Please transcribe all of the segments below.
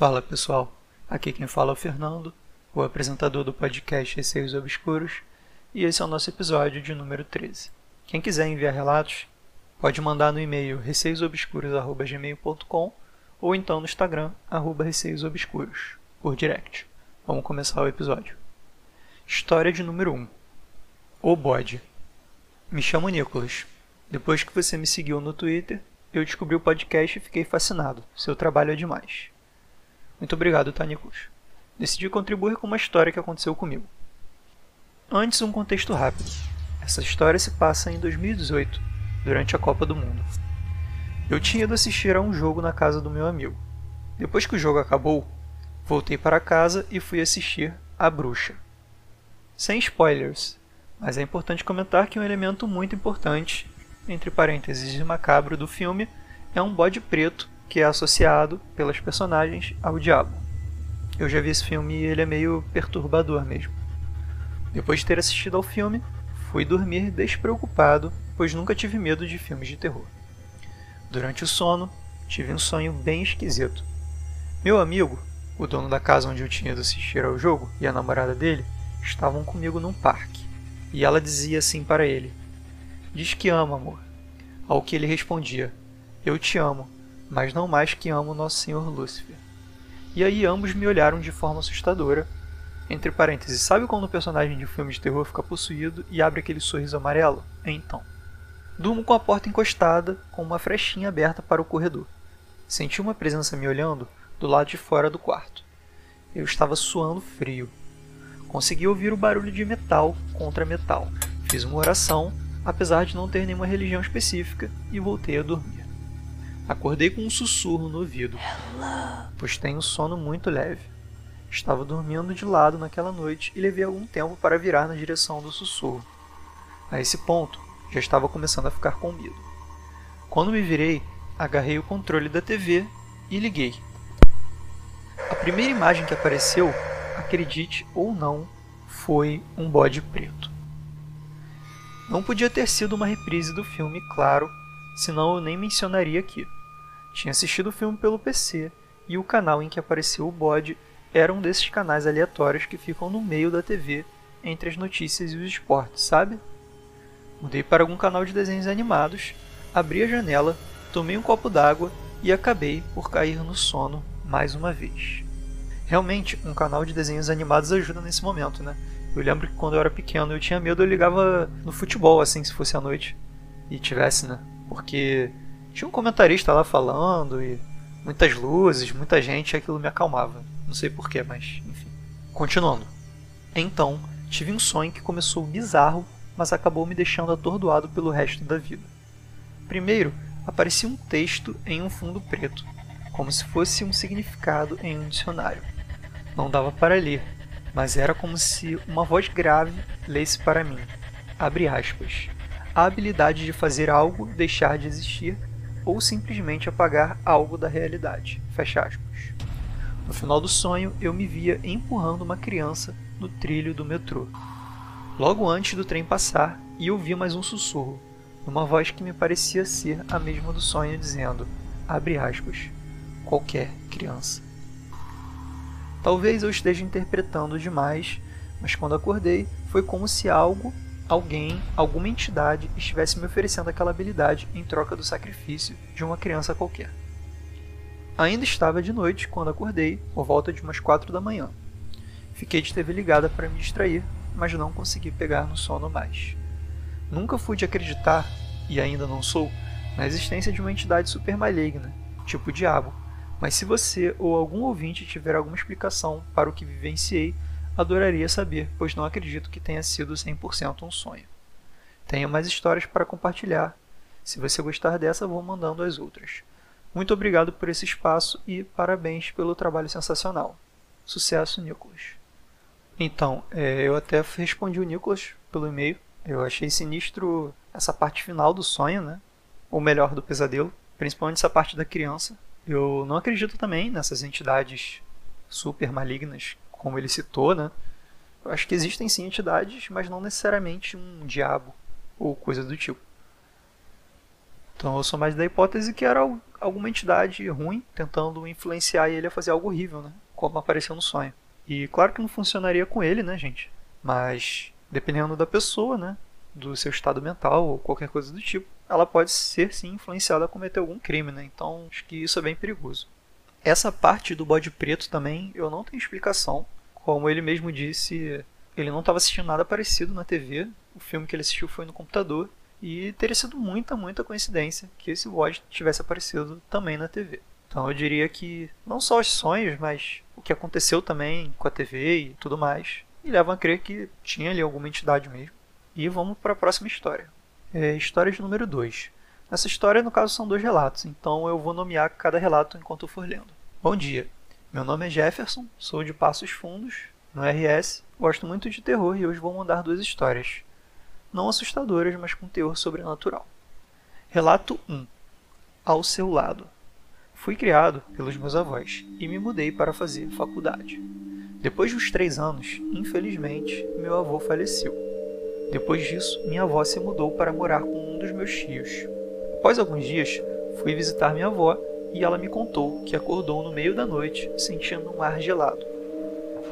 Fala pessoal, aqui quem fala é o Fernando, o apresentador do podcast Receios Obscuros, e esse é o nosso episódio de número 13. Quem quiser enviar relatos, pode mandar no e-mail receiosobscuros.gmail.com ou então no Instagram, arroba receiosobscuros, por direct. Vamos começar o episódio. História de número 1 O Bode Me chamo Nicolas. Depois que você me seguiu no Twitter, eu descobri o podcast e fiquei fascinado. Seu trabalho é demais. Muito obrigado, Nicolas? Decidi contribuir com uma história que aconteceu comigo. Antes, um contexto rápido. Essa história se passa em 2018, durante a Copa do Mundo. Eu tinha ido assistir a um jogo na casa do meu amigo. Depois que o jogo acabou, voltei para casa e fui assistir A Bruxa. Sem spoilers, mas é importante comentar que um elemento muito importante, entre parênteses macabro, do filme é um bode preto que é associado pelas personagens ao diabo. Eu já vi esse filme e ele é meio perturbador mesmo. Depois de ter assistido ao filme, fui dormir despreocupado, pois nunca tive medo de filmes de terror. Durante o sono, tive um sonho bem esquisito. Meu amigo, o dono da casa onde eu tinha ido assistir ao jogo, e a namorada dele estavam comigo num parque. E ela dizia assim para ele: Diz que ama, amor. Ao que ele respondia: Eu te amo, mas não mais que amo nosso Senhor Lúcifer. E aí ambos me olharam de forma assustadora. Entre parênteses, sabe quando o personagem de um filme de terror fica possuído e abre aquele sorriso amarelo? Então. Durmo com a porta encostada, com uma frechinha aberta para o corredor. Senti uma presença me olhando do lado de fora do quarto. Eu estava suando frio. Consegui ouvir o barulho de metal contra metal. Fiz uma oração, apesar de não ter nenhuma religião específica, e voltei a dormir. Acordei com um sussurro no ouvido, pois tenho sono muito leve. Estava dormindo de lado naquela noite e levei algum tempo para virar na direção do sussurro. A esse ponto, já estava começando a ficar com medo. Quando me virei, agarrei o controle da TV e liguei. A primeira imagem que apareceu, acredite ou não, foi um bode preto. Não podia ter sido uma reprise do filme, claro, senão eu nem mencionaria aqui. Tinha assistido o filme pelo PC e o canal em que apareceu o bode era um desses canais aleatórios que ficam no meio da TV entre as notícias e os esportes, sabe? Mudei para algum canal de desenhos animados, abri a janela, tomei um copo d'água e acabei por cair no sono mais uma vez. Realmente, um canal de desenhos animados ajuda nesse momento, né? Eu lembro que quando eu era pequeno eu tinha medo, eu ligava no futebol, assim, se fosse à noite e tivesse, né? Porque tinha um comentarista lá falando e muitas luzes, muita gente, e aquilo me acalmava. Não sei porquê, mas enfim. Continuando. Então, tive um sonho que começou bizarro, mas acabou me deixando atordoado pelo resto da vida. Primeiro, aparecia um texto em um fundo preto, como se fosse um significado em um dicionário. Não dava para ler, mas era como se uma voz grave lesse para mim. Abre aspas. A habilidade de fazer algo deixar de existir ou simplesmente apagar algo da realidade. Fecha aspas. No final do sonho, eu me via empurrando uma criança no trilho do metrô. Logo antes do trem passar, e ouvi mais um sussurro, numa voz que me parecia ser a mesma do sonho, dizendo: abre aspas, qualquer criança. Talvez eu esteja interpretando demais, mas quando acordei, foi como se algo alguém, alguma entidade estivesse me oferecendo aquela habilidade em troca do sacrifício de uma criança qualquer. Ainda estava de noite quando acordei, por volta de umas quatro da manhã. Fiquei de TV ligada para me distrair, mas não consegui pegar no sono mais. Nunca fui de acreditar, e ainda não sou, na existência de uma entidade super maligna, tipo diabo, mas se você ou algum ouvinte tiver alguma explicação para o que vivenciei, adoraria saber, pois não acredito que tenha sido 100% um sonho. Tenho mais histórias para compartilhar. Se você gostar dessa, vou mandando as outras. Muito obrigado por esse espaço e parabéns pelo trabalho sensacional. Sucesso, Nicolas. Então, é, eu até respondi o Nicolas pelo e-mail. Eu achei sinistro essa parte final do sonho, né? Ou melhor, do pesadelo. Principalmente essa parte da criança. Eu não acredito também nessas entidades super malignas como ele citou, né? Eu acho que existem sim entidades, mas não necessariamente um diabo ou coisa do tipo. Então eu sou mais da hipótese que era alguma entidade ruim tentando influenciar ele a fazer algo horrível, né? Como apareceu no sonho. E claro que não funcionaria com ele, né, gente? Mas dependendo da pessoa, né? Do seu estado mental ou qualquer coisa do tipo, ela pode ser sim influenciada a cometer algum crime, né? Então acho que isso é bem perigoso. Essa parte do bode preto também eu não tenho explicação. Como ele mesmo disse, ele não estava assistindo nada parecido na TV. O filme que ele assistiu foi no computador. E teria sido muita, muita coincidência que esse bode tivesse aparecido também na TV. Então eu diria que não só os sonhos, mas o que aconteceu também com a TV e tudo mais, me levam a crer que tinha ali alguma entidade mesmo. E vamos para a próxima história. É, história de número 2. Nessa história, no caso, são dois relatos, então eu vou nomear cada relato enquanto eu for lendo. Bom dia, meu nome é Jefferson, sou de Passos Fundos, no RS, gosto muito de terror e hoje vou mandar duas histórias. Não assustadoras, mas com teor sobrenatural. Relato 1 Ao seu lado. Fui criado pelos meus avós e me mudei para fazer faculdade. Depois de uns três anos, infelizmente, meu avô faleceu. Depois disso, minha avó se mudou para morar com um dos meus tios. Após alguns dias, fui visitar minha avó e ela me contou que acordou no meio da noite sentindo um ar gelado.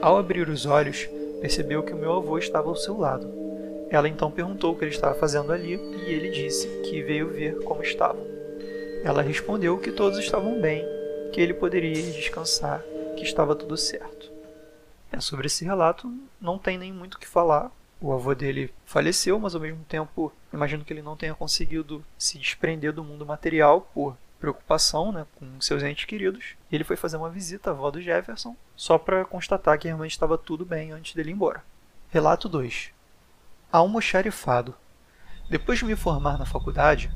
Ao abrir os olhos, percebeu que o meu avô estava ao seu lado. Ela então perguntou o que ele estava fazendo ali e ele disse que veio ver como estavam. Ela respondeu que todos estavam bem, que ele poderia descansar, que estava tudo certo. É, sobre esse relato não tem nem muito o que falar, o avô dele faleceu, mas ao mesmo tempo imagino que ele não tenha conseguido se desprender do mundo material por preocupação né, com seus entes queridos. Ele foi fazer uma visita à avó do Jefferson só para constatar que realmente estava tudo bem antes dele ir embora. Relato 2 Almoxarifado Depois de me formar na faculdade,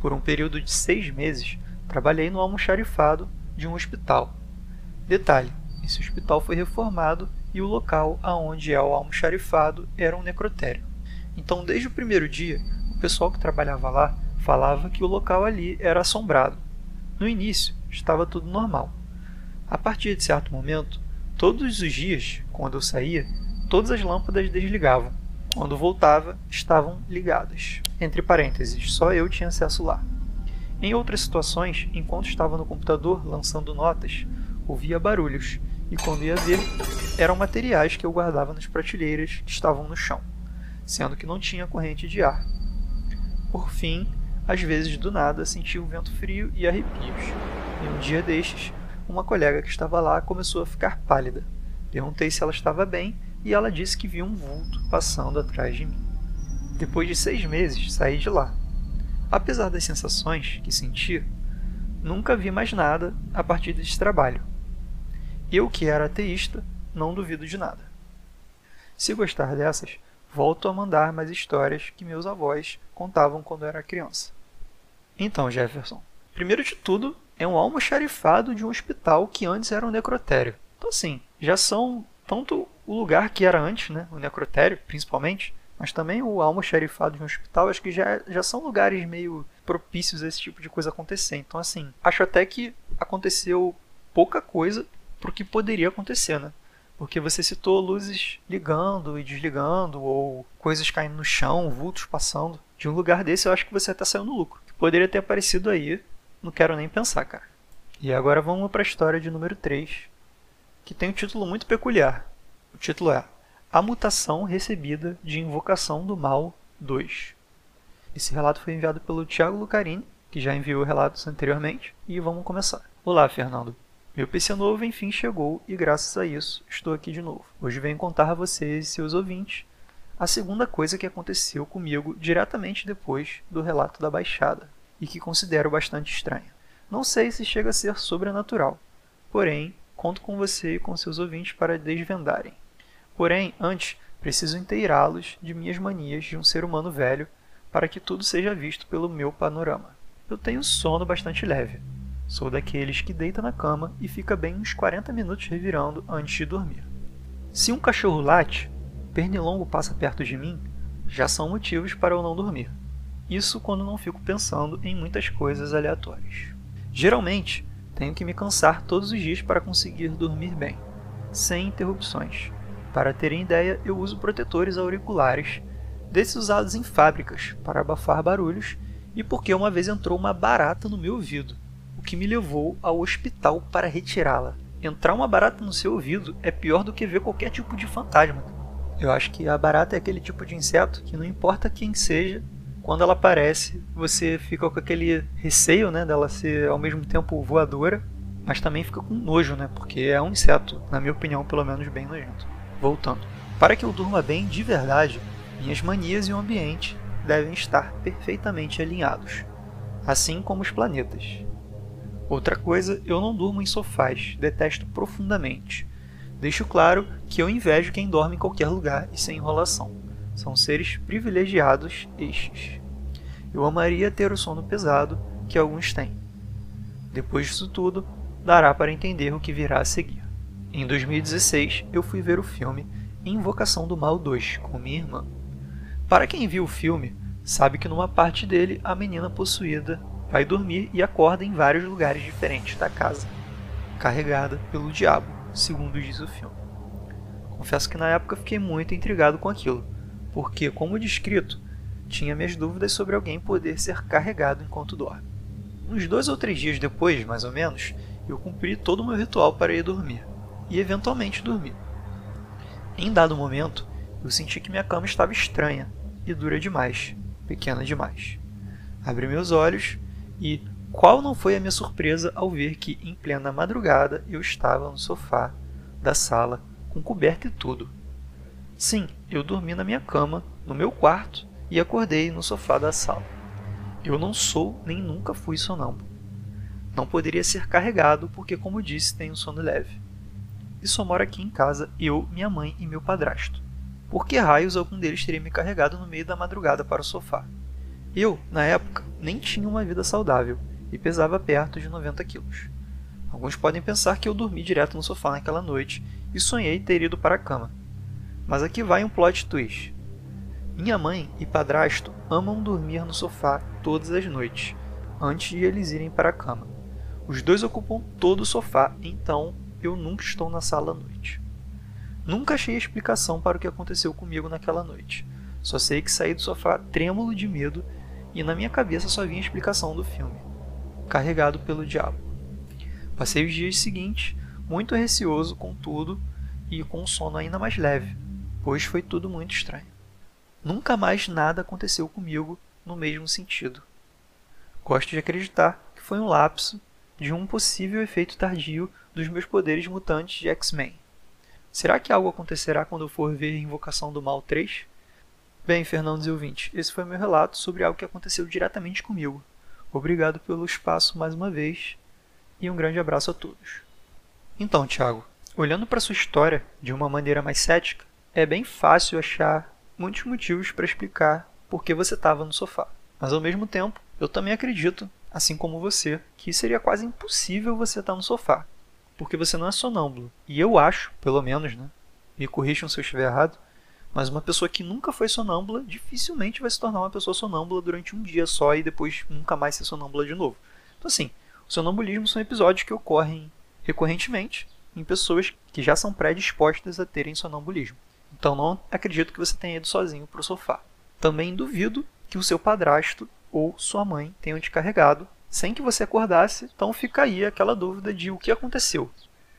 por um período de seis meses, trabalhei no almoxarifado de um hospital. Detalhe: esse hospital foi reformado e o local aonde é o almoxarifado era um necrotério. Então, desde o primeiro dia, o pessoal que trabalhava lá falava que o local ali era assombrado. No início, estava tudo normal. A partir de certo momento, todos os dias, quando eu saía, todas as lâmpadas desligavam. Quando voltava, estavam ligadas. Entre parênteses, só eu tinha acesso lá. Em outras situações, enquanto estava no computador lançando notas, ouvia barulhos e quando ia ver, eram materiais que eu guardava nas prateleiras que estavam no chão, sendo que não tinha corrente de ar. Por fim, às vezes do nada sentia um vento frio e arrepios. E um dia destes, uma colega que estava lá começou a ficar pálida. Perguntei se ela estava bem e ela disse que viu um vulto passando atrás de mim. Depois de seis meses, saí de lá. Apesar das sensações que sentia, nunca vi mais nada a partir desse trabalho eu, que era ateísta, não duvido de nada. Se gostar dessas, volto a mandar mais histórias que meus avós contavam quando era criança. Então, Jefferson, primeiro de tudo, é um almoxarifado de um hospital que antes era um necrotério. Então, assim, já são tanto o lugar que era antes, né, o necrotério, principalmente, mas também o almoxarifado de um hospital, acho que já, já são lugares meio propícios a esse tipo de coisa acontecer. Então, assim, acho até que aconteceu pouca coisa para o que poderia acontecer, né? Porque você citou luzes ligando e desligando, ou coisas caindo no chão, vultos passando. De um lugar desse eu acho que você até saiu no lucro. Que poderia ter aparecido aí, não quero nem pensar, cara. E agora vamos para a história de número 3, que tem um título muito peculiar. O título é A Mutação Recebida de Invocação do Mal 2. Esse relato foi enviado pelo Thiago Lucarini, que já enviou relatos anteriormente, e vamos começar. Olá, Fernando. Meu PC novo enfim chegou e graças a isso estou aqui de novo. Hoje venho contar a vocês e seus ouvintes a segunda coisa que aconteceu comigo diretamente depois do relato da baixada e que considero bastante estranha. Não sei se chega a ser sobrenatural, porém conto com você e com seus ouvintes para desvendarem. Porém, antes, preciso inteirá-los de minhas manias de um ser humano velho para que tudo seja visto pelo meu panorama. Eu tenho sono bastante leve, Sou daqueles que deita na cama e fica bem uns 40 minutos revirando antes de dormir. Se um cachorro late, pernilongo passa perto de mim, já são motivos para eu não dormir. Isso quando não fico pensando em muitas coisas aleatórias. Geralmente, tenho que me cansar todos os dias para conseguir dormir bem, sem interrupções. Para terem ideia, eu uso protetores auriculares, desses usados em fábricas para abafar barulhos e porque uma vez entrou uma barata no meu ouvido, o que me levou ao hospital para retirá-la. Entrar uma barata no seu ouvido é pior do que ver qualquer tipo de fantasma. Eu acho que a barata é aquele tipo de inseto que não importa quem seja, quando ela aparece, você fica com aquele receio, né, dela ser ao mesmo tempo voadora, mas também fica com nojo, né, porque é um inseto, na minha opinião, pelo menos bem nojento. Voltando. Para que eu durma bem de verdade, minhas manias e o ambiente devem estar perfeitamente alinhados, assim como os planetas. Outra coisa, eu não durmo em sofás, detesto profundamente. Deixo claro que eu invejo quem dorme em qualquer lugar e sem enrolação. São seres privilegiados estes. Eu amaria ter o sono pesado que alguns têm. Depois disso tudo, dará para entender o que virá a seguir. Em 2016, eu fui ver o filme Invocação do Mal 2 com minha irmã. Para quem viu o filme, sabe que numa parte dele a menina possuída vai dormir e acorda em vários lugares diferentes da casa, carregada pelo diabo, segundo diz o filme. Confesso que na época fiquei muito intrigado com aquilo, porque, como descrito, tinha minhas dúvidas sobre alguém poder ser carregado enquanto dorme. Uns dois ou três dias depois, mais ou menos, eu cumpri todo o meu ritual para ir dormir, e eventualmente dormi. Em dado momento, eu senti que minha cama estava estranha e dura demais, pequena demais. Abri meus olhos e qual não foi a minha surpresa ao ver que, em plena madrugada, eu estava no sofá da sala, com coberta e tudo, Sim, eu dormi na minha cama, no meu quarto, e acordei no sofá da sala. Eu não sou nem nunca fui sonâmbulo. Não poderia ser carregado porque, como disse, tenho sono leve. E só moro aqui em casa eu, minha mãe e meu padrasto. Por que raios algum deles teria me carregado no meio da madrugada para o sofá? Eu, na época, nem tinha uma vida saudável e pesava perto de 90 quilos. Alguns podem pensar que eu dormi direto no sofá naquela noite e sonhei ter ido para a cama mas aqui vai um plot twist. Minha mãe e padrasto amam dormir no sofá todas as noites, antes de eles irem para a cama. Os dois ocupam todo o sofá, então eu nunca estou na sala à noite. Nunca achei explicação para o que aconteceu comigo naquela noite. Só sei que saí do sofá trêmulo de medo e na minha cabeça só vinha a explicação do filme, carregado pelo diabo. Passei os dias seguintes muito receoso com tudo e com um sono ainda mais leve, pois foi tudo muito estranho. Nunca mais nada aconteceu comigo no mesmo sentido. Gosto de acreditar que foi um lapso de um possível efeito tardio dos meus poderes mutantes de X-Men. Será que algo acontecerá quando eu for ver Invocação do Mal 3? Bem, Fernandes e ouvintes, esse foi meu relato sobre algo que aconteceu diretamente comigo. Obrigado pelo espaço mais uma vez e um grande abraço a todos. Então, Thiago, olhando para sua história de uma maneira mais cética, é bem fácil achar muitos motivos para explicar por que você estava no sofá. Mas ao mesmo tempo, eu também acredito, assim como você, que seria quase impossível você estar no sofá, porque você não é sonâmbulo. E eu acho, pelo menos, né? Me corrijam se eu estiver errado, mas uma pessoa que nunca foi sonâmbula dificilmente vai se tornar uma pessoa sonâmbula durante um dia só e depois nunca mais ser sonâmbula de novo. Então, assim, o sonambulismo são episódios que ocorrem recorrentemente em pessoas que já são predispostas a terem sonambulismo. Então não acredito que você tenha ido sozinho para o sofá. Também duvido que o seu padrasto ou sua mãe tenham te carregado sem que você acordasse. Então fica aí aquela dúvida de o que aconteceu.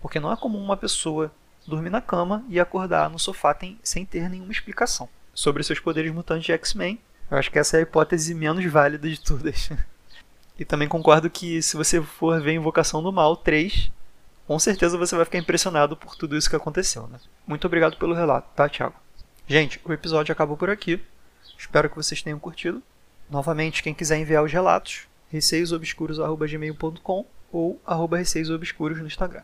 Porque não é comum uma pessoa dormir na cama e acordar no sofá tem, sem ter nenhuma explicação. Sobre seus poderes mutantes de X-Men, eu acho que essa é a hipótese menos válida de todas. e também concordo que se você for ver Invocação do Mal 3, com certeza você vai ficar impressionado por tudo isso que aconteceu, né? Muito obrigado pelo relato, tá, Thiago? Gente, o episódio acabou por aqui. Espero que vocês tenham curtido. Novamente, quem quiser enviar os relatos, receiosobscuros.gmail.com ou arroba receiosobscuros no Instagram.